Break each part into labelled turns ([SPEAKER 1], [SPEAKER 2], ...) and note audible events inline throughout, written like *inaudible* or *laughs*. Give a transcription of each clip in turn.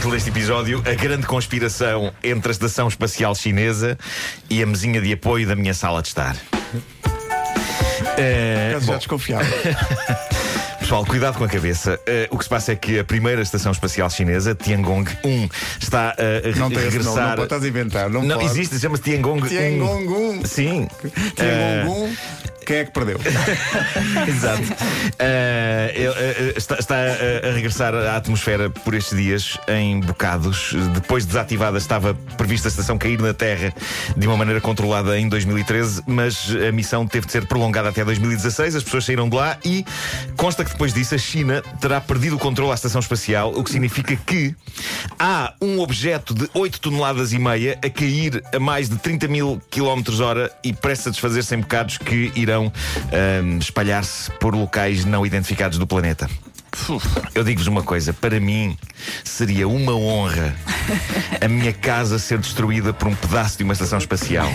[SPEAKER 1] título deste episódio: A Grande Conspiração entre a Estação Espacial Chinesa e a mesinha de apoio da minha sala de estar.
[SPEAKER 2] É, já desconfiava. *laughs*
[SPEAKER 1] Pessoal, cuidado com a cabeça. Uh, o que se passa é que a primeira estação espacial chinesa, Tiangong 1, está a
[SPEAKER 2] não
[SPEAKER 1] regressar.
[SPEAKER 2] Não, não, não estás a inventar. Não,
[SPEAKER 1] não existe, chama-se Tiangong 1.
[SPEAKER 2] Tiangong 1.
[SPEAKER 1] Sim.
[SPEAKER 2] Tiangong 1. Uh, quem é que perdeu? *laughs*
[SPEAKER 1] Exato. Uh, uh, está, está a regressar à atmosfera por estes dias em bocados. Depois de desativada, estava prevista a estação cair na Terra de uma maneira controlada em 2013, mas a missão teve de ser prolongada até 2016. As pessoas saíram de lá e consta que depois disso a China terá perdido o controle à estação espacial, o que significa que há um objeto de 8 toneladas e meia a cair a mais de 30 mil km hora e prestes a desfazer-se em bocados que irão irão um, espalhar-se por locais não identificados do planeta. Eu digo-vos uma coisa: para mim seria uma honra a minha casa ser destruída por um pedaço de uma estação espacial.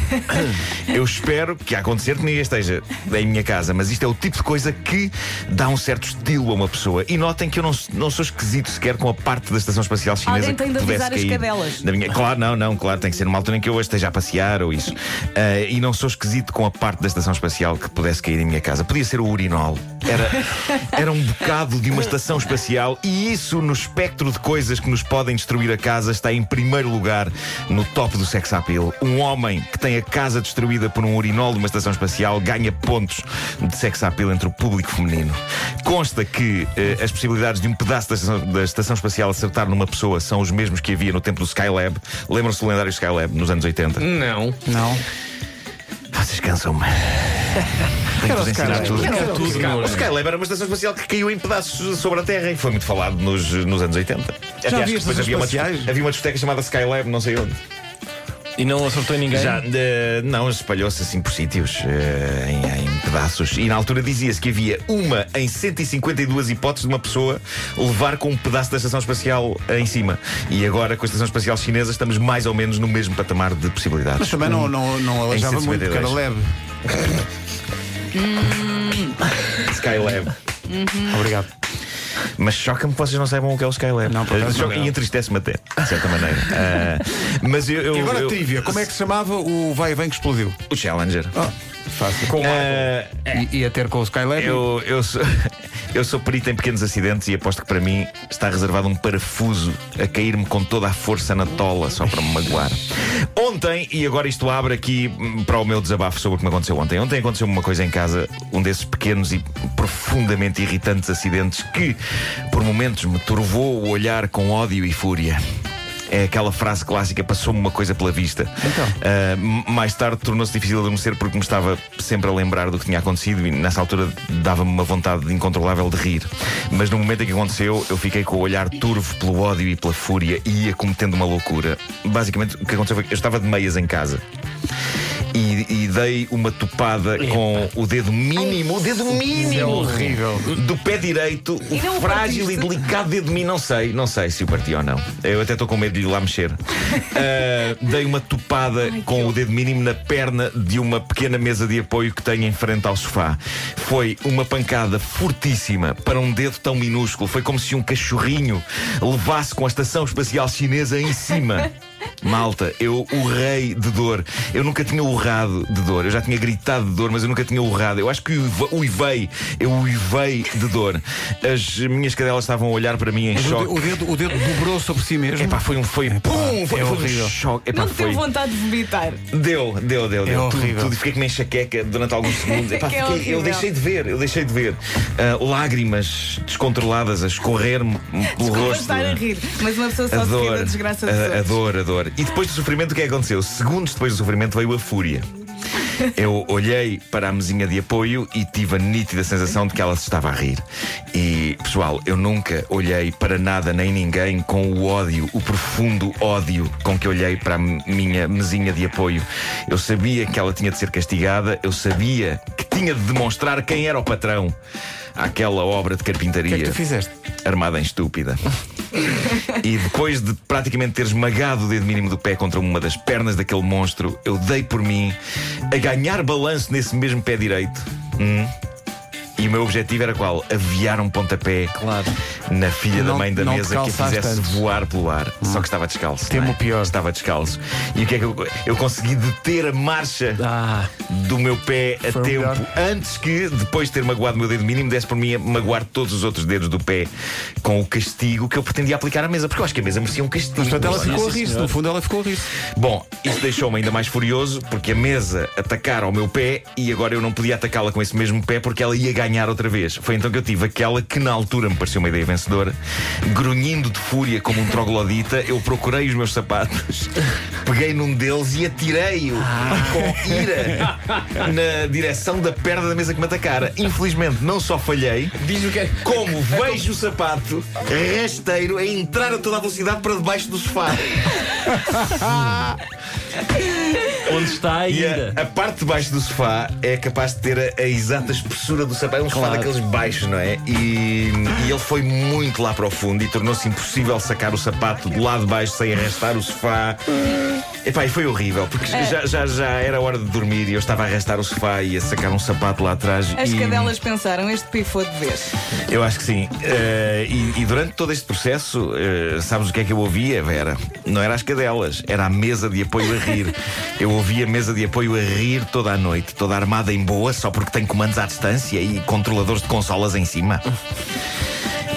[SPEAKER 1] Eu espero que a acontecer que ninguém esteja em minha casa, mas isto é o tipo de coisa que dá um certo estilo a uma pessoa. E notem que eu não, não sou esquisito sequer com a parte da estação espacial chinesa
[SPEAKER 3] Alguém tem
[SPEAKER 1] que
[SPEAKER 3] de avisar
[SPEAKER 1] cair
[SPEAKER 3] as cadelas.
[SPEAKER 1] Minha... Claro, não, não, claro, tem que ser numa altura em que eu hoje esteja a passear ou isso. Uh, e não sou esquisito com a parte da estação espacial que pudesse cair em minha casa. Podia ser o urinol. Era, era um bocado de uma estação espacial e isso, no espectro de coisas que nos podem destruir a casa, está em primeiro lugar no top do sex appeal. Um homem que tem a casa destruída por um urinol de uma estação espacial ganha pontos de sex appeal entre o público feminino. Consta que eh, as possibilidades de um pedaço da estação, da estação espacial acertar numa pessoa são os mesmos que havia no tempo do Skylab. Lembram-se do lendário Skylab nos anos 80?
[SPEAKER 4] Não.
[SPEAKER 2] Não.
[SPEAKER 1] Vocês cansam-me. *laughs* Tenho que ensinar tudo. tudo. O Skylab era uma estação espacial que caiu em pedaços sobre a Terra e foi muito falado nos, nos anos 80.
[SPEAKER 2] Já Aliás, depois
[SPEAKER 1] havia uma, havia uma discoteca chamada Skylab, não sei onde.
[SPEAKER 4] E não acertou ninguém?
[SPEAKER 1] Já, de, não, espalhou-se assim por sítios, uh, em, em, pedaços. E na altura dizia-se que havia uma em 152 hipóteses de uma pessoa levar com um pedaço da estação espacial em cima. E agora, com a estação espacial chinesa, estamos mais ou menos no mesmo patamar de possibilidades.
[SPEAKER 2] Mas também não, não, não alejava muito, porque era leve. *laughs*
[SPEAKER 1] Skylab.
[SPEAKER 2] Uhum. Obrigado.
[SPEAKER 1] Mas choca-me que vocês não saibam o que é o Skylab.
[SPEAKER 2] Não, por acaso
[SPEAKER 1] E entristece-me até, de certa maneira. Uh, *laughs* mas eu, eu,
[SPEAKER 2] e agora,
[SPEAKER 1] eu,
[SPEAKER 2] trivia, como é que se chamava o vai e vem que explodiu?
[SPEAKER 1] O Challenger.
[SPEAKER 2] Oh, fácil. Com uh,
[SPEAKER 1] é.
[SPEAKER 2] e, e a ter com o Skylab?
[SPEAKER 1] Eu, eu, sou, *laughs* eu sou perito em pequenos acidentes e aposto que para mim está reservado um parafuso a cair-me com toda a força na tola só para me magoar. Ontem, e agora isto abre aqui hum, para o meu desabafo sobre o que me aconteceu ontem. Ontem aconteceu uma coisa em casa, um desses pequenos e profundamente irritantes acidentes que, por momentos, me turvou o olhar com ódio e fúria. É aquela frase clássica: passou-me uma coisa pela vista.
[SPEAKER 2] Então.
[SPEAKER 1] Uh, mais tarde tornou-se difícil adormecer porque me estava sempre a lembrar do que tinha acontecido e nessa altura dava-me uma vontade incontrolável de rir. Mas no momento em que aconteceu, eu fiquei com o olhar turvo pelo ódio e pela fúria e ia cometendo uma loucura. Basicamente, o que aconteceu foi que eu estava de meias em casa e, e dei uma topada Epa. com o dedo mínimo, o dedo mínimo
[SPEAKER 2] é horrível.
[SPEAKER 1] do pé direito, o frágil e delicado dedo mínimo. Não sei, não sei se o parti ou não. Eu até estou com medo de ir lá mexer. Uh, *laughs* dei uma topada Ai, com o dedo mínimo na perna de uma pequena mesa de apoio que tenho em frente ao sofá. Foi uma pancada fortíssima para um dedo tão minúsculo. Foi como se um cachorrinho levasse com a estação espacial chinesa em cima. *laughs* Malta, eu urrei de dor. Eu nunca tinha urrado de dor. Eu já tinha gritado de dor, mas eu nunca tinha urrado. Eu acho que uivei. Eu uivei de dor. As minhas cadelas estavam a olhar para mim em
[SPEAKER 2] mas
[SPEAKER 1] choque.
[SPEAKER 2] O dedo, o dedo dobrou sobre si mesmo.
[SPEAKER 1] Epá, foi um. Foi, Epá, pum, foi,
[SPEAKER 2] é
[SPEAKER 1] foi
[SPEAKER 2] horrível.
[SPEAKER 1] um choque. Epá,
[SPEAKER 3] não
[SPEAKER 1] foi...
[SPEAKER 3] teve vontade de vomitar.
[SPEAKER 1] Deu, deu, deu,
[SPEAKER 2] é
[SPEAKER 1] deu.
[SPEAKER 2] Horrível.
[SPEAKER 1] Tudo, tudo. Fiquei com uma enxaqueca durante alguns segundos. Epá,
[SPEAKER 3] é
[SPEAKER 1] fiquei, eu deixei de ver, eu deixei de ver. Uh, lágrimas descontroladas a escorrer-me pelo rosto.
[SPEAKER 3] estar a rir, mas uma pessoa só
[SPEAKER 1] a
[SPEAKER 3] se
[SPEAKER 1] dor,
[SPEAKER 3] ri da desgraça
[SPEAKER 1] a, a dor, a dor. E depois do sofrimento, o que é que aconteceu? Segundos depois do sofrimento veio a fúria. *laughs* Eu olhei para a mesinha de apoio e tive a nítida sensação de que ela se estava a rir. E, pessoal, eu nunca olhei para nada nem ninguém com o ódio, o profundo ódio com que olhei para a minha mesinha de apoio. Eu sabia que ela tinha de ser castigada, eu sabia que tinha de demonstrar quem era o patrão àquela obra de carpintaria.
[SPEAKER 2] O que é que tu fizeste?
[SPEAKER 1] Armada em estúpida. e depois de praticamente ter esmagado o dedo mínimo do pé contra uma das pernas daquele monstro, eu dei por mim ganhar balanço nesse mesmo pé direito. Hum, E o meu objetivo era qual? Aviar um pontapé
[SPEAKER 4] Claro.
[SPEAKER 1] na filha da
[SPEAKER 2] Não-
[SPEAKER 1] mãe da
[SPEAKER 2] não te
[SPEAKER 1] mesa que a fizesse
[SPEAKER 2] antes.
[SPEAKER 1] voar pelo ar. Só que estava descalço.
[SPEAKER 2] Temo
[SPEAKER 1] é?
[SPEAKER 2] o pior.
[SPEAKER 1] Estava descalço. E o que é que eu, eu consegui deter a marcha
[SPEAKER 4] Ah,
[SPEAKER 1] do meu pé a
[SPEAKER 2] o
[SPEAKER 1] tempo
[SPEAKER 2] melhor.
[SPEAKER 1] antes que, depois de ter magoado o meu dedo mínimo, desse por mim a magoar todos os outros dedos do pé com o castigo que eu pretendia aplicar à mesa. Porque eu acho que a mesa merecia um castigo.
[SPEAKER 2] Mas portanto ela ficou a
[SPEAKER 4] senhor.
[SPEAKER 2] No fundo ela ficou a rir
[SPEAKER 1] Bom, isso deixou-me ainda mais furioso porque a mesa atacara ao meu pé e agora eu não podia atacá-la com esse mesmo pé porque ela ia ganhar outra vez. Foi então que eu tive aquela que na altura me pareceu uma ideia vencedora. Grunhindo de fúria como um troglodita, eu procurei os meus sapatos, peguei num deles e atirei-o com ira na direção da perna da mesa que me atacara. Infelizmente, não só falhei,
[SPEAKER 4] diz o que é. *laughs*
[SPEAKER 1] como vejo o sapato rasteiro a entrar a toda a velocidade para debaixo do sofá. *laughs*
[SPEAKER 4] Onde está a ira?
[SPEAKER 1] a, a parte de baixo do sofá é capaz de ter a, a exata espessura do sapato. É um sofá
[SPEAKER 4] Claro.
[SPEAKER 1] daqueles baixos, não é? E, e ele foi muito lá para o fundo e tornou-se impossível sacar o sapato do lado de baixo sem arrastar o sofá. Epá, e foi horrível, porque já, já, já era hora de dormir e eu estava a arrastar o sofá e a sacar um sapato lá atrás.
[SPEAKER 3] As
[SPEAKER 1] e...
[SPEAKER 3] cadelas pensaram, este pifou de vez.
[SPEAKER 1] Eu acho que sim. Eh, e, e durante todo este processo, eh, sabes o que é que eu ouvia, Vera? Não era as cadelas, era a mesa de apoio a rir. *laughs* Eu ouvia a mesa de apoio a rir toda a noite, toda armada em boa, só porque tem comandos à distância e controladores de consolas em cima.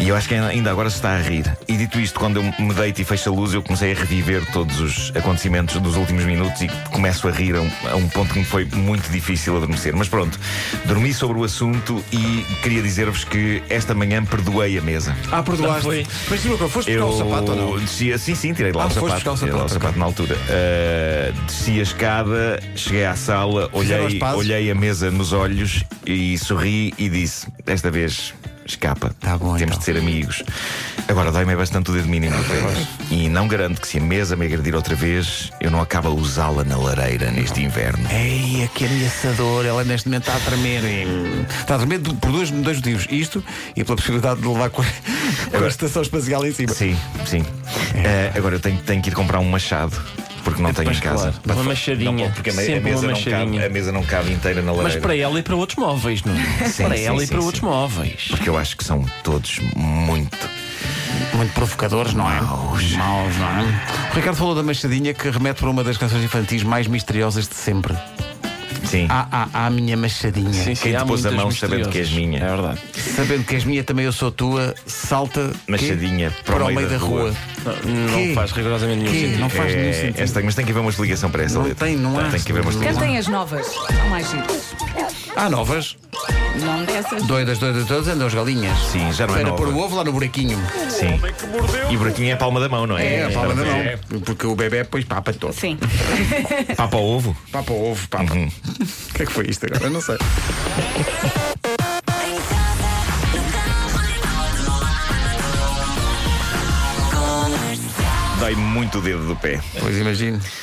[SPEAKER 1] E eu acho que ainda agora se está a rir. E dito isto, quando eu me deito e fecho a luz, eu comecei a reviver todos os acontecimentos dos últimos minutos e começo a rir a um, a um ponto que me foi muito difícil adormecer. Mas pronto, dormi sobre o assunto e queria dizer-vos que esta manhã perdoei a mesa.
[SPEAKER 2] Ah, perdoaste
[SPEAKER 4] foi.
[SPEAKER 2] Mas uma foste buscar o sapato ou não?
[SPEAKER 1] descia, sim, sim, tirei de lá
[SPEAKER 2] Ah,
[SPEAKER 1] o
[SPEAKER 2] foste
[SPEAKER 1] sapato.
[SPEAKER 2] buscar o
[SPEAKER 1] tirei lá o
[SPEAKER 2] sapato,
[SPEAKER 1] sapato na altura. Uh, desci a escada, cheguei à sala, olhei, olhei a mesa nos olhos e sorri e disse: Desta vez. Escapa.
[SPEAKER 2] Tá bom,
[SPEAKER 1] Temos
[SPEAKER 2] então.
[SPEAKER 1] de ser amigos. Agora dói-me bastante o dedo mínimo. E não garanto que se a mesa me agredir outra vez, eu não acabo a usá-la na lareira neste inverno.
[SPEAKER 2] Ei, que ameaçador, ela neste momento está a tremer. Está a tremer por dois, dois motivos. Isto e pela possibilidade de levar com a, *laughs* com a estação espacial em cima.
[SPEAKER 1] Sim, sim. Uh, agora eu tenho, tenho que ir comprar um machado. Porque não tenho em casa.
[SPEAKER 4] claro. Uma machadinha.
[SPEAKER 1] Não, porque a, me- a
[SPEAKER 4] Sempre
[SPEAKER 1] mesa
[SPEAKER 4] uma
[SPEAKER 1] não cabe,
[SPEAKER 4] machadinha.
[SPEAKER 1] a mesa não cabe inteira na lareira.
[SPEAKER 4] Mas para ela e para outros móveis, não é?
[SPEAKER 1] Sim,
[SPEAKER 4] Para
[SPEAKER 1] sim,
[SPEAKER 4] ela e
[SPEAKER 1] sim,
[SPEAKER 4] para
[SPEAKER 1] sim.
[SPEAKER 4] outros móveis.
[SPEAKER 1] Porque eu acho que são todos muito.
[SPEAKER 2] Muito provocadores, não é?
[SPEAKER 1] Maus.
[SPEAKER 2] Maus, não é? O Ricardo falou da Machadinha que remete para uma das canções infantis mais misteriosas de sempre.
[SPEAKER 1] Sim.
[SPEAKER 2] Ah, ah, ah, minha Machadinha.
[SPEAKER 4] Sim, sim,
[SPEAKER 1] Quem te pôs a
[SPEAKER 4] muitas
[SPEAKER 1] mão sabendo que és minha?
[SPEAKER 4] É verdade.
[SPEAKER 2] Sabendo que és minha, também eu sou tua, salta?
[SPEAKER 1] Machadinha para, o meio da, rua.
[SPEAKER 4] Não,
[SPEAKER 2] Quê?
[SPEAKER 4] não faz rigorosamente nenhum
[SPEAKER 2] Quê?
[SPEAKER 4] sentido.
[SPEAKER 2] Não faz nenhum
[SPEAKER 1] É,
[SPEAKER 2] sentido.
[SPEAKER 1] esta, mas tem que haver uma explicação para essa
[SPEAKER 2] Não
[SPEAKER 1] letra.
[SPEAKER 2] tem, não há.
[SPEAKER 1] Tem que haver uma explicação.
[SPEAKER 3] Cantem as novas, são mais giros.
[SPEAKER 2] Há novas.
[SPEAKER 3] Não dessas.
[SPEAKER 2] Doidas, doidas, todas andam as galinhas.
[SPEAKER 1] Sim, já não é
[SPEAKER 2] Para
[SPEAKER 1] nova.
[SPEAKER 2] pôr o ovo lá no buraquinho.
[SPEAKER 1] Sim. E o buraquinho é a palma da mão, não é?
[SPEAKER 2] É, a palma da mão.
[SPEAKER 1] É.
[SPEAKER 2] Porque o bebê depois papa todo.
[SPEAKER 3] Sim. *laughs*
[SPEAKER 1] Papa ao ovo?
[SPEAKER 2] Papa o ovo, papa.
[SPEAKER 1] Uhum.
[SPEAKER 2] O que é que foi isto agora? Eu não sei.
[SPEAKER 1] Dói muito o dedo do pé.
[SPEAKER 2] Pois imagino.